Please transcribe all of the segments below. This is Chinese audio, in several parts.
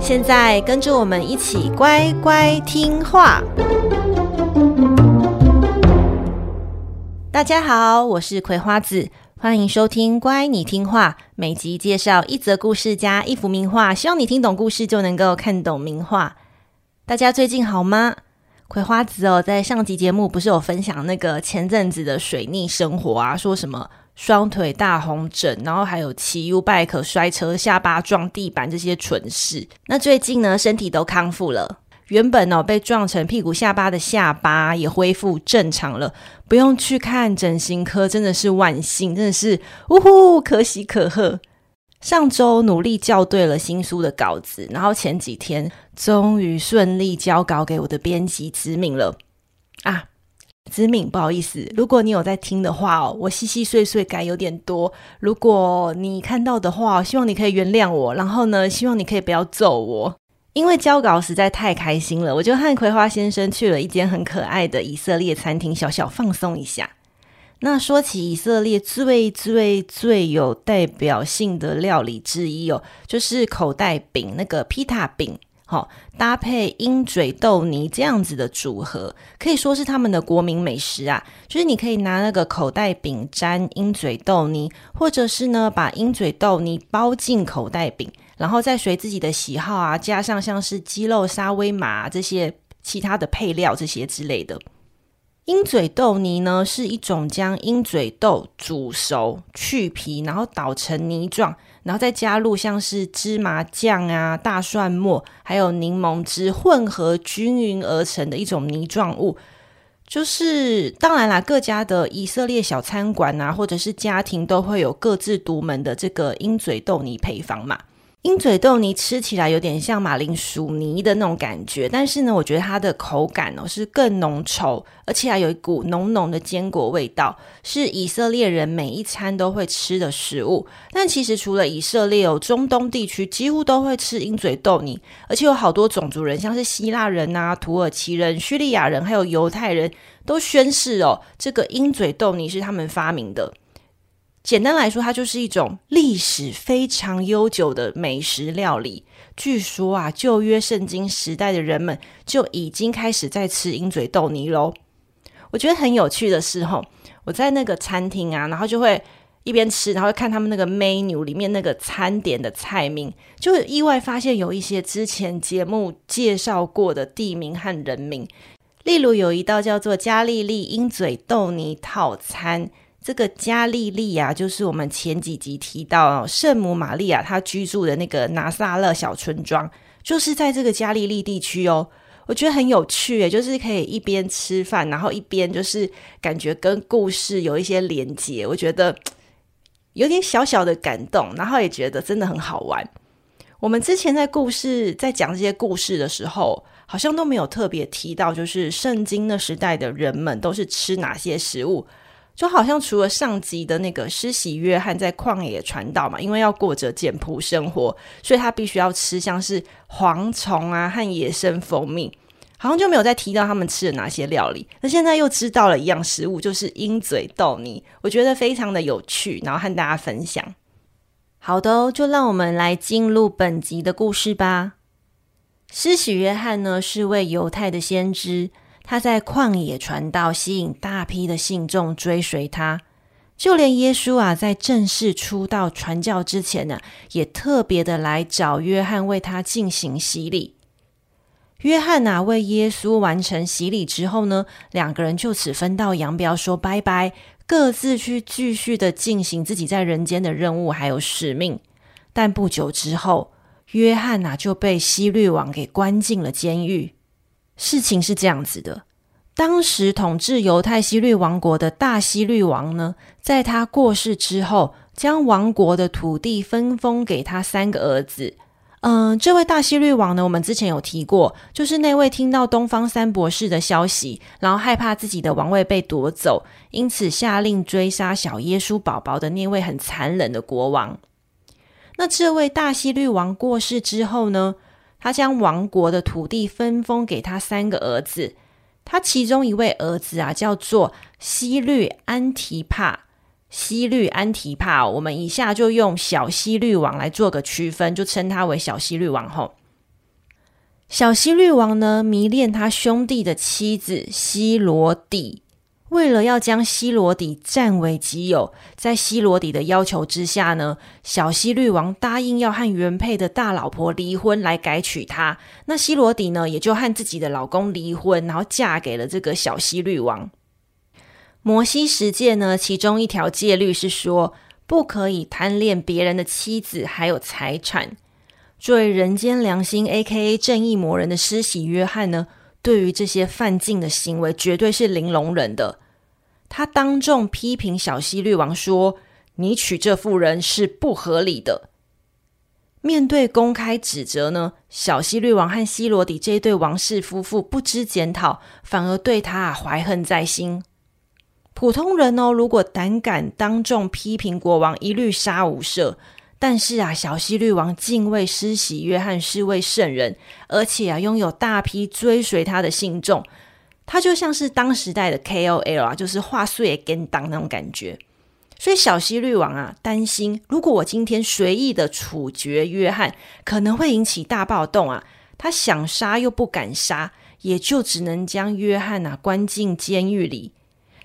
现在跟着我们一起乖乖听话。大家好，我是葵花子，欢迎收听《乖，你听话》。每集介绍一则故事加一幅名画，希望你听懂故事就能够看懂名画。大家最近好吗？葵花子哦，在上集节目不是有分享那个前阵子的水逆生活啊，说什么？双腿大红疹，然后还有骑 U-bike 摔车，下巴撞地板这些蠢事。那最近呢，身体都康复了，原本哦被撞成屁股下巴的下巴也恢复正常了，不用去看整形科，真的是万幸，真的是呜呼，可喜可贺。上周努力校对了新书的稿子，然后前几天终于顺利交稿给我的编辑子敏了啊。子敏，不好意思，如果你有在听的话哦，我细细碎碎改有点多。如果你看到的话，希望你可以原谅我。然后呢，希望你可以不要揍我，因为交稿实在太开心了，我就和葵花先生去了一间很可爱的以色列餐厅，小小放松一下。那说起以色列最最最有代表性的料理之一哦，就是口袋饼，那个皮塔饼。好，搭配鹰嘴豆泥这样子的组合，可以说是他们的国民美食啊。就是你可以拿那个口袋饼沾鹰嘴豆泥，或者是呢把鹰嘴豆泥包进口袋饼，然后再随自己的喜好啊，加上像是鸡肉沙威玛这些其他的配料这些之类的。鹰嘴豆泥呢是一种将鹰嘴豆煮熟、去皮，然后捣成泥状。然后再加入像是芝麻酱啊、大蒜末，还有柠檬汁，混合均匀而成的一种泥状物。就是当然啦，各家的以色列小餐馆啊，或者是家庭都会有各自独门的这个鹰嘴豆泥配方嘛。鹰嘴豆泥吃起来有点像马铃薯泥的那种感觉，但是呢，我觉得它的口感哦是更浓稠，而且还有一股浓浓的坚果味道，是以色列人每一餐都会吃的食物。但其实除了以色列哦，中东地区几乎都会吃鹰嘴豆泥，而且有好多种族人，像是希腊人啊、土耳其人、叙利亚人，还有犹太人都宣誓哦，这个鹰嘴豆泥是他们发明的。简单来说，它就是一种历史非常悠久的美食料理。据说啊，旧约圣经时代的人们就已经开始在吃鹰嘴豆泥喽。我觉得很有趣的是，吼，我在那个餐厅啊，然后就会一边吃，然后看他们那个 menu 里面那个餐点的菜名，就意外发现有一些之前节目介绍过的地名和人名。例如有一道叫做加利利鹰嘴豆泥套餐。这个加利利啊，就是我们前几集提到，圣母玛利亚她居住的那个拿撒勒小村庄，就是在这个加利利地区哦。我觉得很有趣诶，就是可以一边吃饭，然后一边就是感觉跟故事有一些连接。我觉得有点小小的感动，然后也觉得真的很好玩。我们之前在故事在讲这些故事的时候，好像都没有特别提到，就是圣经那时代的人们都是吃哪些食物。就好像除了上集的那个施洗约翰在旷野传道嘛，因为要过着简朴生活，所以他必须要吃像是蝗虫啊和野生蜂蜜，好像就没有再提到他们吃了哪些料理。那现在又知道了一样食物，就是鹰嘴豆泥，我觉得非常的有趣，然后和大家分享。好的，就让我们来进入本集的故事吧。施洗约翰呢是位犹太的先知。他在旷野传道，吸引大批的信众追随他。就连耶稣啊，在正式出道传教之前呢，也特别的来找约翰为他进行洗礼。约翰啊，为耶稣完成洗礼之后呢，两个人就此分道扬镳，说拜拜，各自去继续的进行自己在人间的任务还有使命。但不久之后，约翰啊就被希律王给关进了监狱。事情是这样子的，当时统治犹太希律王国的大希律王呢，在他过世之后，将王国的土地分封给他三个儿子，嗯，这位大希律王呢，我们之前有提过，就是那位听到东方三博士的消息，然后害怕自己的王位被夺走，因此下令追杀小耶稣宝宝的那位很残忍的国王。那这位大希律王过世之后呢，他将王国的土地分封给他三个儿子，他其中一位儿子啊，叫做西律安提帕。西律安提帕，我们以下就用小西律王来做个区分，就称他为小西律王后。小西律王呢，迷恋他兄弟的妻子西罗底，为了要将希罗底占为己有，在希罗底的要求之下呢，小希律王答应要和原配的大老婆离婚来改娶她。那希罗底呢，也就和自己的老公离婚，然后嫁给了这个小希律王。摩西十诫呢，其中一条戒律是说，不可以贪恋别人的妻子还有财产。作为人间良心 （A.K.A. 正义魔人）的施洗约翰呢，对于这些犯禁的行为，绝对是零容忍的。他当众批评小西律王说：“你娶这妇人是不合理的。”面对公开指责呢，小西律王和西罗底这一对王室夫妇不知检讨，反而对他啊怀恨在心。普通人哦，如果胆敢当众批评国王，一律杀无赦。但是啊，小希律王敬畏施洗约翰是位圣人，而且啊，拥有大批追随他的信众，他就像是当时代的 KOL 啊，就是话术也跟当那种感觉。所以小希律王啊，担心如果我今天随意的处决约翰，可能会引起大暴动啊。他想杀又不敢杀，也就只能将约翰啊关进监狱里。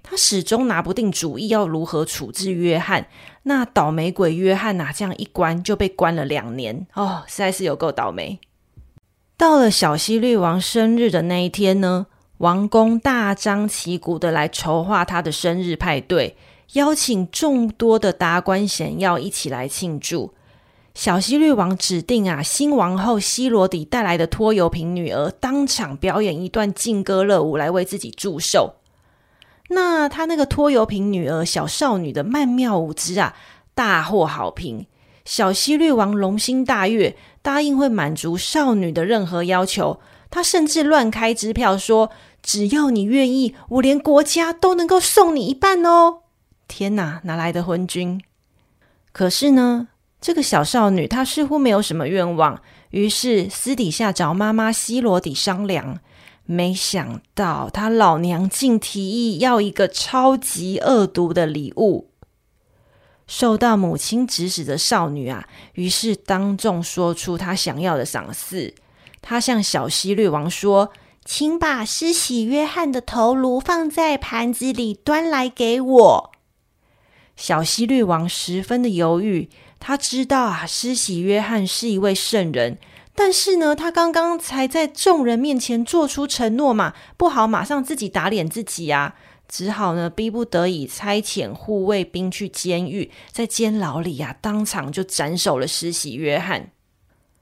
他始终拿不定主意，要如何处置约翰。那倒霉鬼约翰呐、这样一关就被关了两年哦，实在是有够倒霉。到了小希律王生日的那一天呢，王宫大张旗鼓的来筹划他的生日派对，邀请众多的达官显要一起来庆祝。小希律王指定啊，新王后希罗底带来的拖油瓶女儿当场表演一段劲歌热舞来为自己祝寿。那他那个拖油瓶女儿小少女的曼妙舞姿啊，大获好评。小希律王龙心大悦，答应会满足少女的任何要求。他甚至乱开支票说：“只要你愿意，我连国家都能够送你一半哦！”天哪，哪来的昏君？可是呢，这个小少女她似乎没有什么愿望，于是私底下找妈妈希罗底商量。没想到他老娘竟提议要一个超级恶毒的礼物。受到母亲指使的少女啊，于是当众说出她想要的赏赐。她向小希律王说：“请把施洗约翰的头颅放在盘子里，端来给我。”小希律王十分的犹豫，他知道啊，施洗约翰是一位圣人。但是呢，他刚刚才在众人面前做出承诺嘛，不好马上自己打脸自己啊，只好呢逼不得已差遣护卫兵去监狱，在监牢里啊当场就斩首了施洗约翰。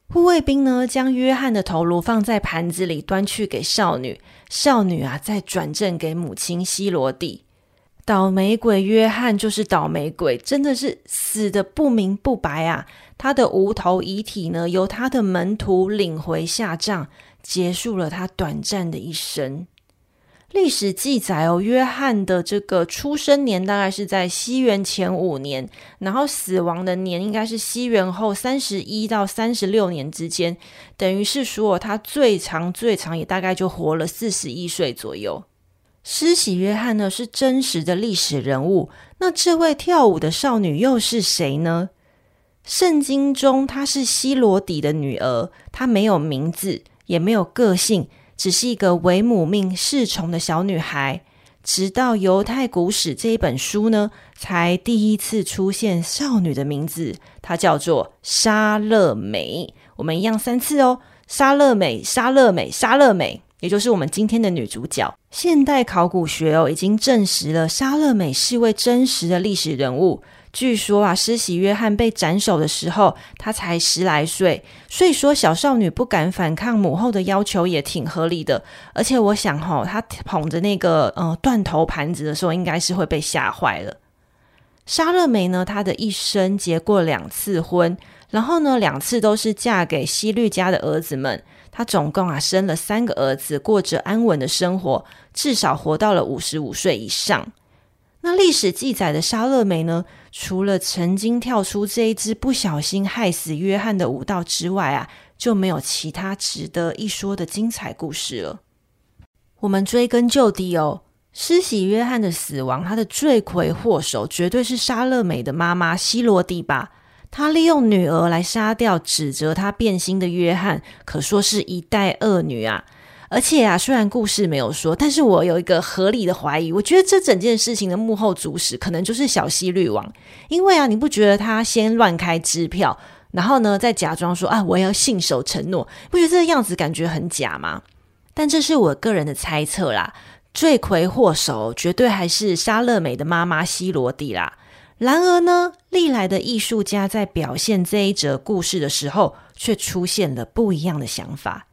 护卫兵呢将约翰的头颅放在盘子里端去给少女，少女啊再转赠给母亲希罗蒂。倒霉鬼约翰就是倒霉鬼，真的是死得不明不白啊！他的无头遗体呢，由他的门徒领回下葬，结束了他短暂的一生。历史记载哦，约翰的这个出生年大概是在西元前五年，然后死亡的年应该是西元后三十一到三十六年之间，等于是说他最长最长也大概就活了四十一岁左右。施洗约翰呢是真实的历史人物，那这位跳舞的少女又是谁呢？圣经中她是希罗底的女儿，她没有名字，也没有个性，只是一个为母命侍从的小女孩。直到《犹太古史》这一本书呢，才第一次出现少女的名字，她叫做沙勒美。我们一样三次哦，沙勒美，沙勒美，沙勒美。也就是我们今天的女主角。现代考古学哦，已经证实了沙勒美是位真实的历史人物。据说啊，施洗约翰被斩首的时候，他才十来岁，所以说小少女不敢反抗母后的要求也挺合理的。而且我想哈、哦，她捧着那个呃断头盘子的时候，应该是会被吓坏了。莎乐美呢，她的一生结过两次婚，然后呢，两次都是嫁给希律家的儿子们。她总共啊生了三个儿子，过着安稳的生活，至少活到了五十五岁以上。那历史记载的莎乐美呢，除了曾经跳出这一支不小心害死约翰的舞蹈之外啊，就没有其他值得一说的精彩故事了。我们追根究底哦，施洗约翰的死亡，他的罪魁祸首绝对是莎乐美的妈妈希罗底吧？他利用女儿来杀掉指责他变心的约翰，可说是一代恶女啊！而且啊，虽然故事没有说，但是我有一个合理的怀疑，我觉得这整件事情的幕后主使可能就是小西律王，因为啊，你不觉得他先乱开支票，然后呢，再假装说啊，我要信守承诺，不觉得这个样子感觉很假吗？但这是我个人的猜测啦，罪魁祸首绝对还是莎乐美的妈妈希罗底啦。然而呢，历来的艺术家在表现这一则故事的时候，却出现了不一样的想法。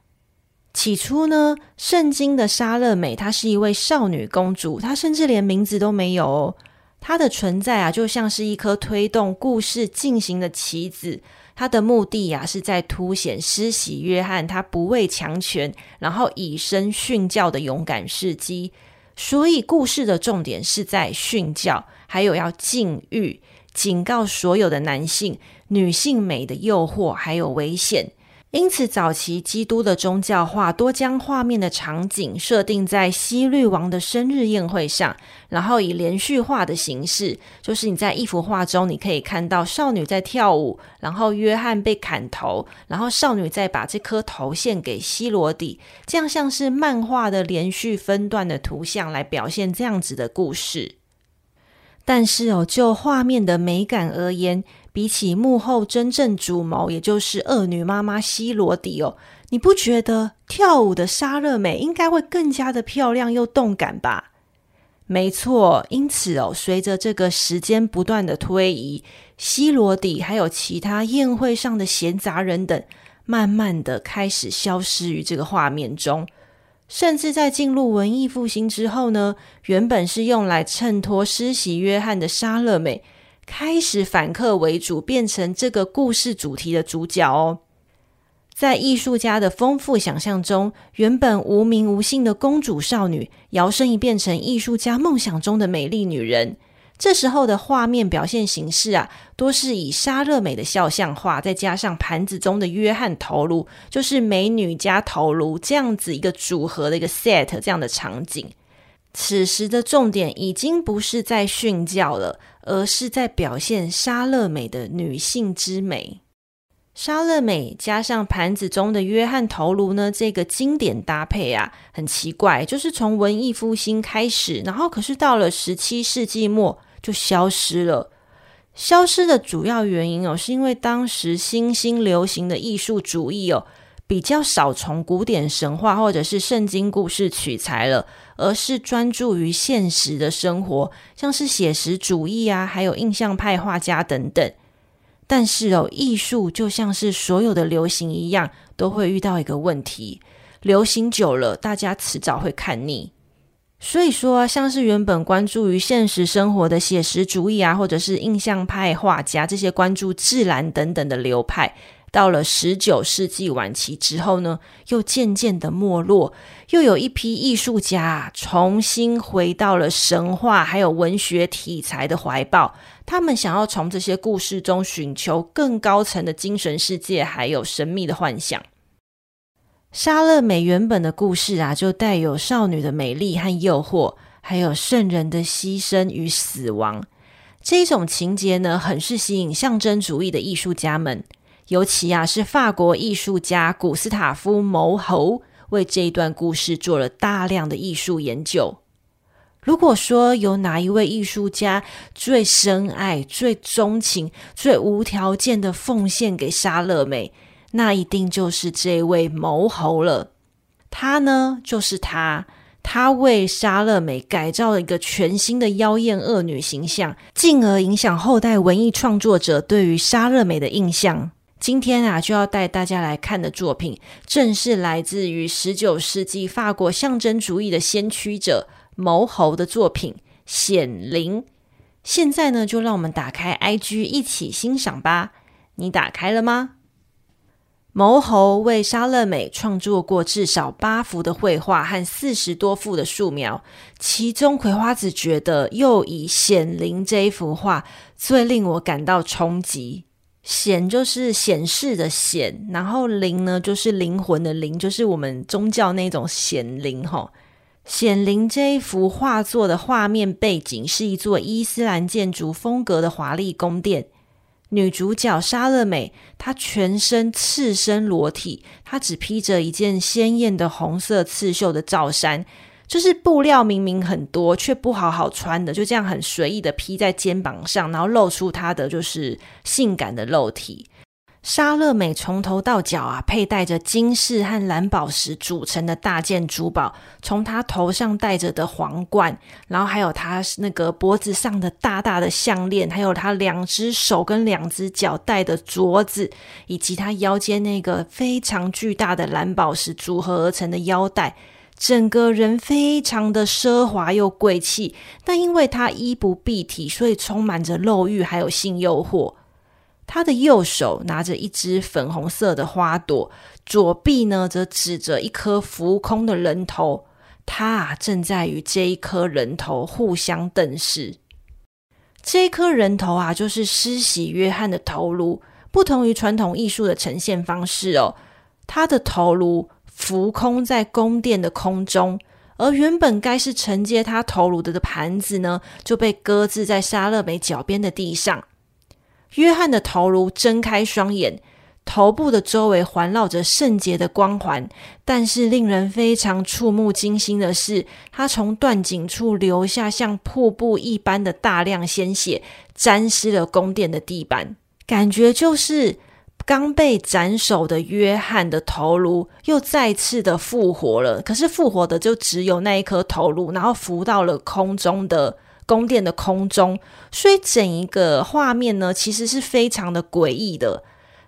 起初呢，圣经的莎乐美她是一位少女公主，她甚至连名字都没有哦。她的存在啊，就像是一颗推动故事进行的棋子。她的目的呀、啊，是在凸显施洗约翰他不畏强权，然后以身殉教的勇敢事迹。所以，故事的重点是在殉教。还有要禁欲，警告所有的男性，女性美的诱惑还有危险。因此，早期基督的宗教画多将画面的场景设定在西律王的生日宴会上，然后以连续画的形式，就是你在一幅画中，你可以看到少女在跳舞，然后约翰被砍头，然后少女再把这颗头献给西罗底，这样像是漫画的连续分段的图像来表现这样子的故事。但是哦，就画面的美感而言，比起幕后真正主谋，也就是恶女妈妈希罗底哦，你不觉得跳舞的莎乐美应该会更加的漂亮又动感吧？没错，因此哦，随着这个时间不断的推移，希罗底还有其他宴会上的闲杂人等，慢慢的开始消失于这个画面中。甚至在进入文艺复兴之后呢，原本是用来衬托施洗约翰的莎乐美，开始反客为主，变成这个故事主题的主角哦。在艺术家的丰富想象中，原本无名无姓的公主少女，摇身一变成艺术家梦想中的美丽女人。这时候的画面表现形式啊，多是以莎乐美的肖像画，再加上盘子中的约翰头颅，就是美女加头颅这样子一个组合的一个 set 这样的场景。此时的重点已经不是在训教了，而是在表现莎乐美的女性之美。莎乐美加上盘子中的约翰头颅呢，这个经典搭配啊，很奇怪，就是从文艺复兴开始，然后可是到了十七世纪末就消失了。消失的主要原因哦，是因为当时新兴流行的艺术主义哦，比较少从古典神话或者是圣经故事取材了，而是专注于现实的生活，像是写实主义啊，还有印象派画家等等。但是哦，艺术就像是所有的流行一样，都会遇到一个问题：流行久了，大家迟早会看腻。所以说啊，像是原本关注于现实生活的写实主义啊，或者是印象派画家这些关注自然等等的流派。到了十九世纪晚期之后呢，又渐渐的没落，又有一批艺术家重新回到了神话还有文学题材的怀抱，他们想要从这些故事中寻求更高层的精神世界，还有神秘的幻想。莎乐美原本的故事啊，就带有少女的美丽和诱惑，还有圣人的牺牲与死亡，这一种情节呢，很是吸引象征主义的艺术家们。尤其啊，是法国艺术家古斯塔夫·牟侯为这一段故事做了大量的艺术研究。如果说有哪一位艺术家最深爱、最钟情、最无条件的奉献给莎乐美，那一定就是这位谋侯了。他呢，就是他，他为莎乐美改造了一个全新的妖艳恶女形象，进而影响后代文艺创作者对于莎乐美的印象。今天啊，就要带大家来看的作品，正是来自于十九世纪法国象征主义的先驱者谋侯的作品《显灵》。现在呢，就让我们打开 IG 一起欣赏吧。你打开了吗？谋侯为莎乐美创作过至少八幅的绘画和四十多幅的素描，其中葵花子觉得又以显灵这一幅画最令我感到冲击。显就是显示的显，然后灵呢就是灵魂的灵，就是我们宗教那种显灵哈。显灵这一幅画作的画面背景是一座伊斯兰建筑风格的华丽宫殿。女主角莎乐美，她全身赤身裸体，她只披着一件鲜艳的红色刺绣的罩衫，就是布料明明很多，却不好好穿的，就这样很随意的披在肩膀上，然后露出她的就是性感的肉体。莎乐美从头到脚啊，佩戴着金饰和蓝宝石组成的大件珠宝，从她头上戴着的皇冠，然后还有她那个脖子上的大大的项链，还有她两只手跟两只脚戴的镯子，以及她腰间那个非常巨大的蓝宝石组合而成的腰带，整个人非常的奢华又贵气。但因为她衣不蔽体，所以充满着肉欲还有性诱惑。他的右手拿着一只粉红色的花朵，左臂呢则指着一颗浮空的人头。他啊正在与这一颗人头互相瞪视。这一颗人头啊，就是施洗约翰的头颅。不同于传统艺术的呈现方式哦，他的头颅浮空在宫殿的空中，而原本该是承接他头颅的的盘子呢，就被搁置在莎乐美脚边的地上。约翰的头颅睁开双眼，头部的周围环绕着圣洁的光环。但是令人非常触目惊心的是，他从断颈处流下像瀑布一般的大量鲜血，沾湿了宫殿的地板。感觉就是刚被斩首的约翰的头颅又再次的复活了。可是复活的就只有那一颗头颅，然后浮到了空中的。宫殿的空中，所以整一个画面呢，其实是非常的诡异的。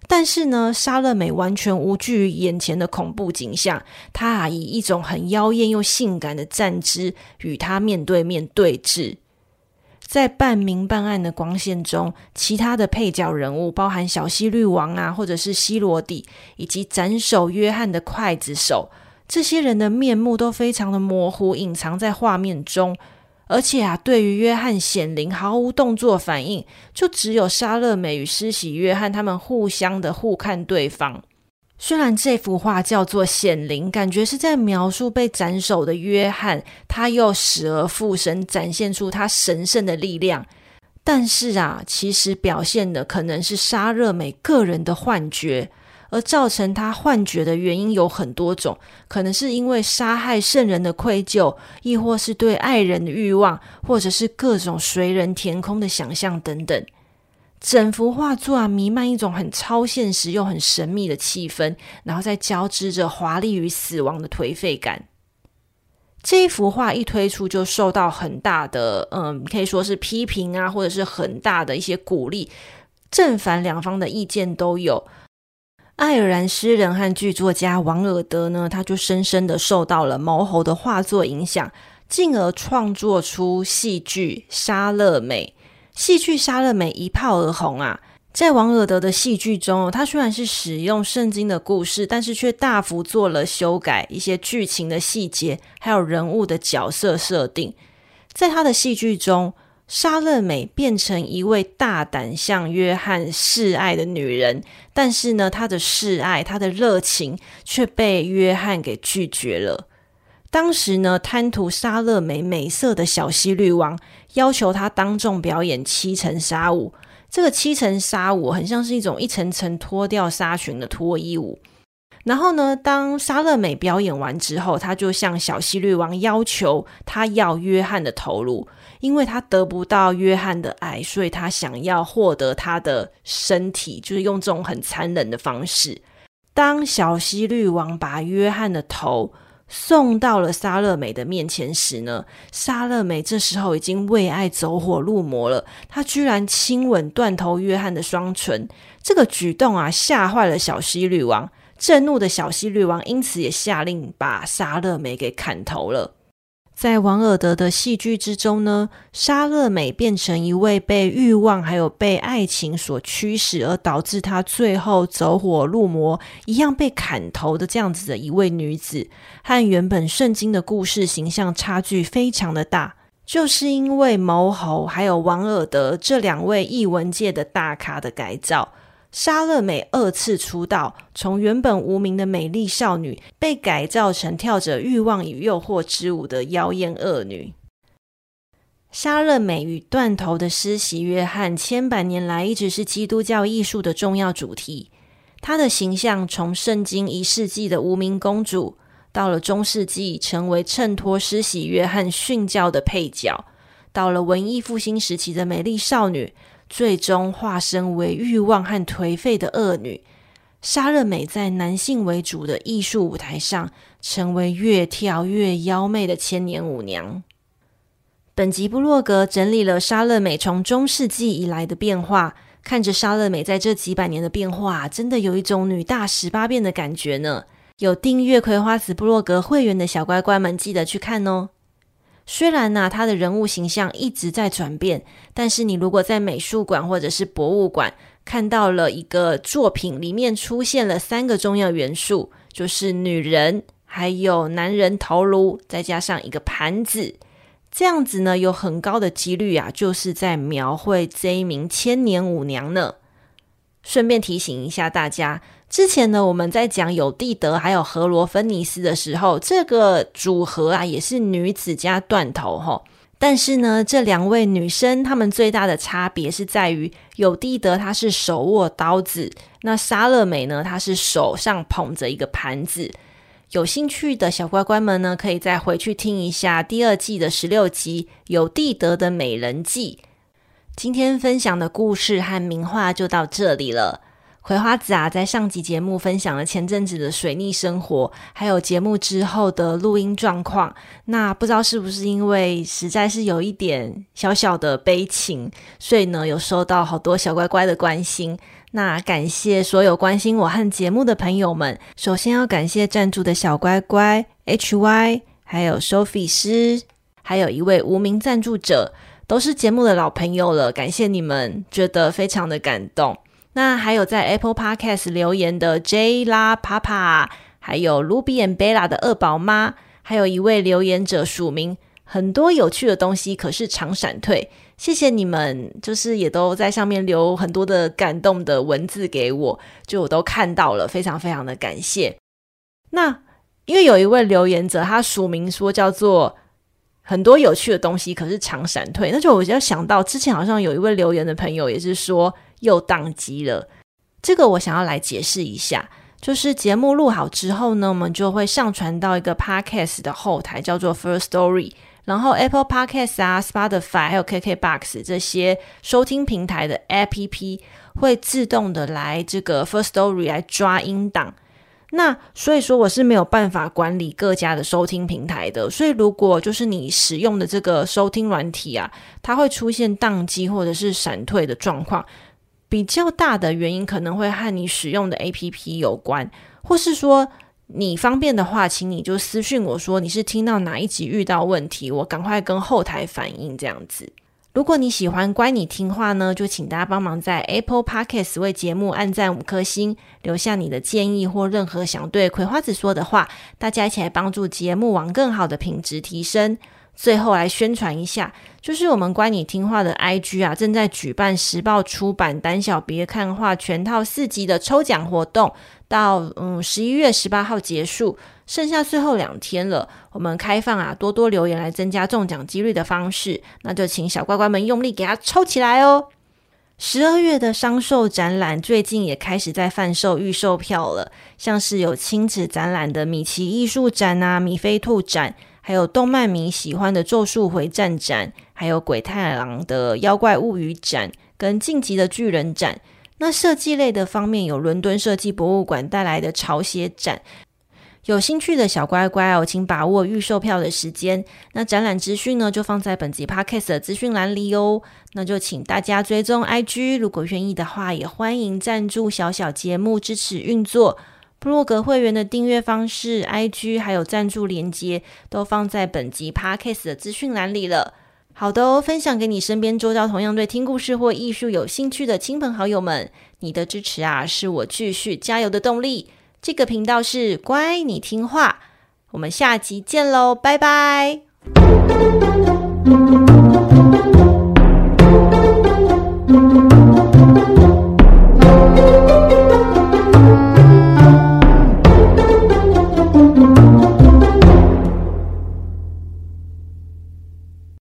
但是呢，莎乐美完全无惧于眼前的恐怖景象，她啊以一种很妖艳又性感的站姿与他面对面对峙。在半明半暗的光线中，其他的配角人物，包含小西律王啊，或者是西罗底，以及斩首约翰的刽子手，这些人的面目都非常的模糊，隐藏在画面中。而且啊，对于约翰显灵毫无动作反应，就只有莎乐美与施洗约翰他们互相的互看对方。虽然这幅画叫做显灵，感觉是在描述被斩首的约翰，他又死而复生，展现出他神圣的力量。但是啊，其实表现的可能是莎乐美个人的幻觉。而造成他幻觉的原因有很多种，可能是因为杀害圣人的愧疚，亦或是对爱人的欲望，或者是各种随人填空的想象等等。整幅画作啊，弥漫一种很超现实又很神秘的气氛，然后再交织着华丽与死亡的颓废感。这一幅画一推出就受到很大的，嗯，可以说是批评啊，或者是很大的一些鼓励，正反两方的意见都有。爱尔兰诗人和剧作家王尔德呢，他就深深的受到了毛侯的画作影响，进而创作出戏剧《莎乐美》。戏剧《莎乐美》一炮而红啊！在王尔德的戏剧中，他虽然是使用圣经的故事，但是却大幅做了修改，一些剧情的细节，还有人物的角色设定，在他的戏剧中。莎乐美变成一位大胆向约翰示爱的女人，但是呢，她的示爱，她的热情却被约翰给拒绝了。当时呢，贪图莎乐美美色的小西律王要求她当众表演七层纱舞。这个七层纱舞很像是一种一层层脱掉纱裙的脱衣舞。然后呢，当莎乐美表演完之后，她就向小西律王要求他要约翰的头颅。因为他得不到约翰的爱，所以他想要获得他的身体，就是用这种很残忍的方式。当小希律王把约翰的头送到了莎乐美的面前时呢，莎乐美这时候已经为爱走火入魔了，他居然亲吻断头约翰的双唇。这个举动啊，吓坏了小希律王。震怒的小希律王因此也下令把莎乐美给砍头了。在王尔德的戏剧之中呢，莎乐美变成一位被欲望还有被爱情所驱使，而导致她最后走火入魔一样被砍头的这样子的一位女子，和原本圣经的故事形象差距非常的大，就是因为谋侯还有王尔德这两位译文界的大咖的改造。莎乐美二次出道，从原本无名的美丽少女，被改造成跳着欲望与诱惑之舞的妖艳恶女。莎乐美与断头的施洗约翰，千百年来一直是基督教艺术的重要主题。她的形象从圣经一世纪的无名公主，到了中世纪成为衬托施洗约翰殉教的配角，到了文艺复兴时期的美丽少女。最终化身为欲望和颓废的恶女，莎乐美在男性为主的艺术舞台上，成为越跳越妖媚的千年舞娘。本集部落格整理了莎乐美从中世纪以来的变化，看着莎乐美在这几百年的变化，真的有一种女大十八变的感觉呢。有订阅葵花子部落格会员的小乖乖们，记得去看哦。虽然呢、他的人物形象一直在转变，但是你如果在美术馆或者是博物馆看到了一个作品，里面出现了三个重要元素，就是女人，还有男人头颅，再加上一个盘子，这样子呢，有很高的几率啊，就是在描绘这一名千年舞娘呢。顺便提醒一下大家。之前呢，我们在讲有蒂德还有荷罗芬尼斯的时候，这个组合啊也是女子加断头齁。但是呢，这两位女生她们最大的差别是在于，有蒂德她是手握刀子，那莎乐美呢，她是手上捧着一个盘子。有兴趣的小乖乖们呢，可以再回去听一下第二季的十六集《有蒂德的美人计》。今天分享的故事和名画就到这里了。葵花籽啊，在上集节目分享了前阵子的水逆生活，还有节目之后的录音状况。那不知道是不是因为实在是有一点小小的悲情，所以呢，有收到好多小乖乖的关心。那感谢所有关心我和节目的朋友们。首先要感谢赞助的小乖乖 HY，还有 Sophie 师，还有一位无名赞助者，都是节目的老朋友了。感谢你们，觉得非常的感动。那还有在 Apple Podcast 留言的 J 啦 Papa，还有 Ruby and Bella 的二宝妈，还有一位留言者署名很多有趣的东西，可是常闪退。谢谢你们，就是也都在上面留很多的感动的文字给我，就我都看到了，非常非常的感谢。那因为有一位留言者，他署名说叫做很多有趣的东西，可是常闪退，那就我就想到之前好像有一位留言的朋友也是说。又宕机了，这个我想要来解释一下。就是节目录好之后呢，我们就会上传到一个 Podcast 的后台，叫做 First Story，。然后 Apple Podcast 啊、Spotify 还有 KKBox 这些收听平台的 APP 会自动的来这个 First Story 来抓音档。那所以说我是没有办法管理各家的收听平台的。所以如果就是你使用的这个收听软体啊，它会出现宕机或者是闪退的状况。比较大的原因可能会和你使用的 APP 有关，或是说你方便的话，请你就私讯我说你是听到哪一集遇到问题，我赶快跟后台反映这样子。如果你喜欢乖你听话呢，就请大家帮忙在 Apple Podcast 为节目按赞五颗星，留下你的建议或任何想对葵花子说的话，大家一起来帮助节目往更好的品质提升。最后来宣传一下，就是我们乖你听话的 IG 啊，正在举办时报出版《胆小别看画》全套四集的抽奖活动，到嗯十一月十八号结束，剩下最后两天了。我们开放啊，多多留言来增加中奖几率的方式，那就请小乖乖们用力给它抽起来哦。十二月的商售展览最近也开始在贩售预售票了，像是有亲子展览的米奇艺术展啊、米菲兔展。还有动漫迷喜欢的《咒术回战》展，还有鬼太郎的《妖怪物语》展，跟晋级的巨人展。那设计类的方面，有伦敦设计博物馆带来的潮鞋展。有兴趣的小乖乖哦，请把握预售票的时间。那展览资讯呢，就放在本集 Podcast 的资讯栏里哦。那就请大家追踪 IG，如果愿意的话，也欢迎赞助小小节目支持运作。部落格会员的订阅方式、IG 还有赞助连接都放在本集 Podcast 的资讯栏里了。好的哦，分享给你身边周遭同样对听故事或艺术有兴趣的亲朋好友们。你的支持啊，是我继续加油的动力。这个频道是乖，你听话。我们下集见喽，拜拜。